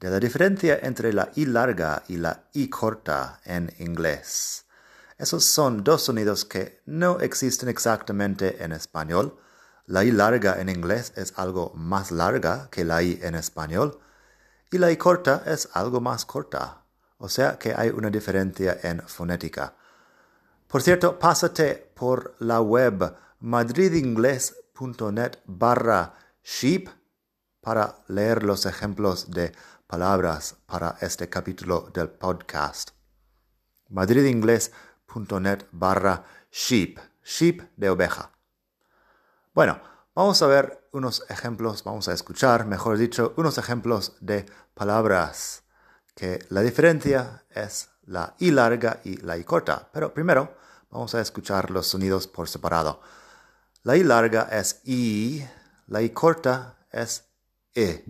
de la diferencia entre la I larga y la I corta en inglés. Esos son dos sonidos que no existen exactamente en español. La I larga en inglés es algo más larga que la I en español y la I corta es algo más corta. O sea que hay una diferencia en fonética. Por cierto, pásate por la web madridingles.net barra sheep para leer los ejemplos de palabras para este capítulo del podcast. madridingles.net barra sheep, sheep de oveja. Bueno, vamos a ver unos ejemplos, vamos a escuchar, mejor dicho, unos ejemplos de palabras que la diferencia es la I larga y la I corta. Pero primero vamos a escuchar los sonidos por separado. La I larga es I, la I corta es E.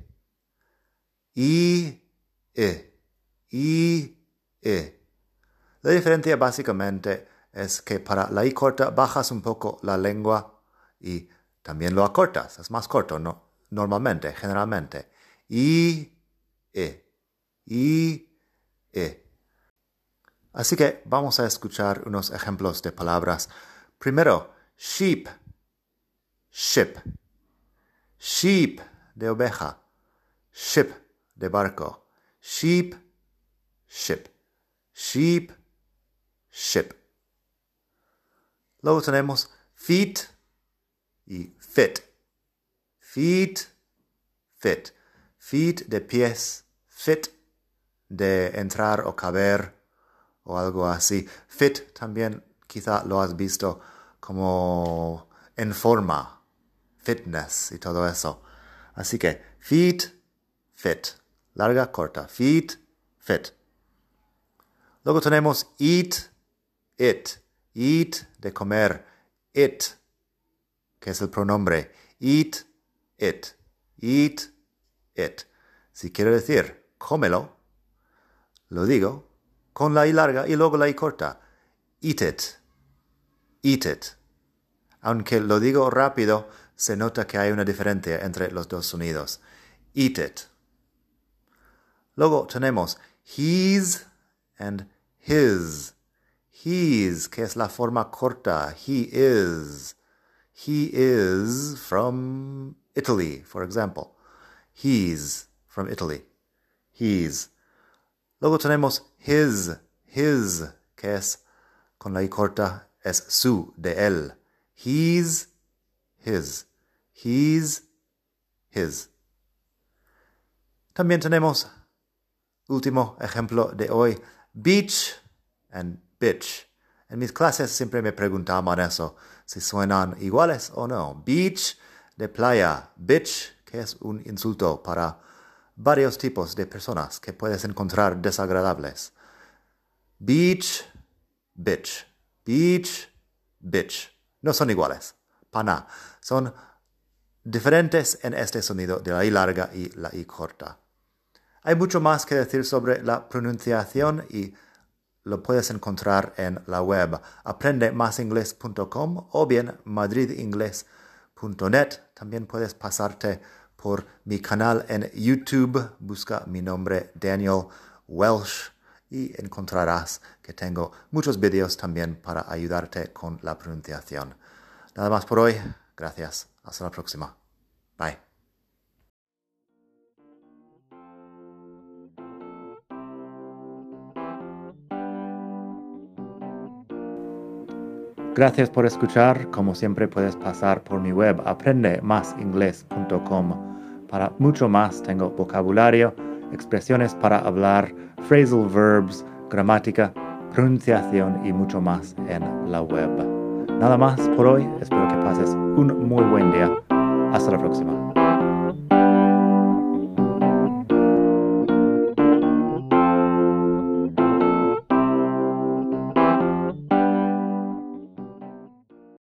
I, E, I, E. La diferencia básicamente es que para la I corta bajas un poco la lengua y también lo acortas. Es más corto, ¿no? Normalmente, generalmente. I, E, I, E. Así que vamos a escuchar unos ejemplos de palabras. Primero, sheep, ship. Sheep de oveja, ship de barco. Sheep, ship. Sheep, ship. Luego tenemos feet y fit. Feet, fit. Feet de pies, fit de entrar o caber o algo así. Fit también quizá lo has visto como en forma, fitness y todo eso. Así que feet, fit larga, corta. Feed, fit. Luego tenemos eat, it. Eat de comer. It, que es el pronombre. Eat, it. Eat, it. Si quiero decir cómelo, lo digo con la I larga y luego la I corta. Eat it. Eat it. Aunque lo digo rápido, se nota que hay una diferencia entre los dos sonidos. Eat it. Luego tenemos his and his. His, que es la forma corta. He is. He is from Italy, for example. He's from Italy. He's. Luego tenemos his, his, que es con la I corta, es su, de él. He's, his. He's, his. También tenemos Último ejemplo de hoy, beach and bitch. En mis clases siempre me preguntaban eso, si suenan iguales o no. Beach de playa, bitch, que es un insulto para varios tipos de personas que puedes encontrar desagradables. Beach, bitch. Beach, bitch. No son iguales. Pana. Son diferentes en este sonido de la I larga y la I corta. Hay mucho más que decir sobre la pronunciación y lo puedes encontrar en la web aprendemasingles.com o bien madridingles.net. También puedes pasarte por mi canal en YouTube. Busca mi nombre Daniel Welsh y encontrarás que tengo muchos vídeos también para ayudarte con la pronunciación. Nada más por hoy. Gracias. Hasta la próxima. Bye. Gracias por escuchar. Como siempre puedes pasar por mi web aprendemasingles.com. Para mucho más tengo vocabulario, expresiones para hablar, phrasal verbs, gramática, pronunciación y mucho más en la web. Nada más por hoy. Espero que pases un muy buen día. Hasta la próxima.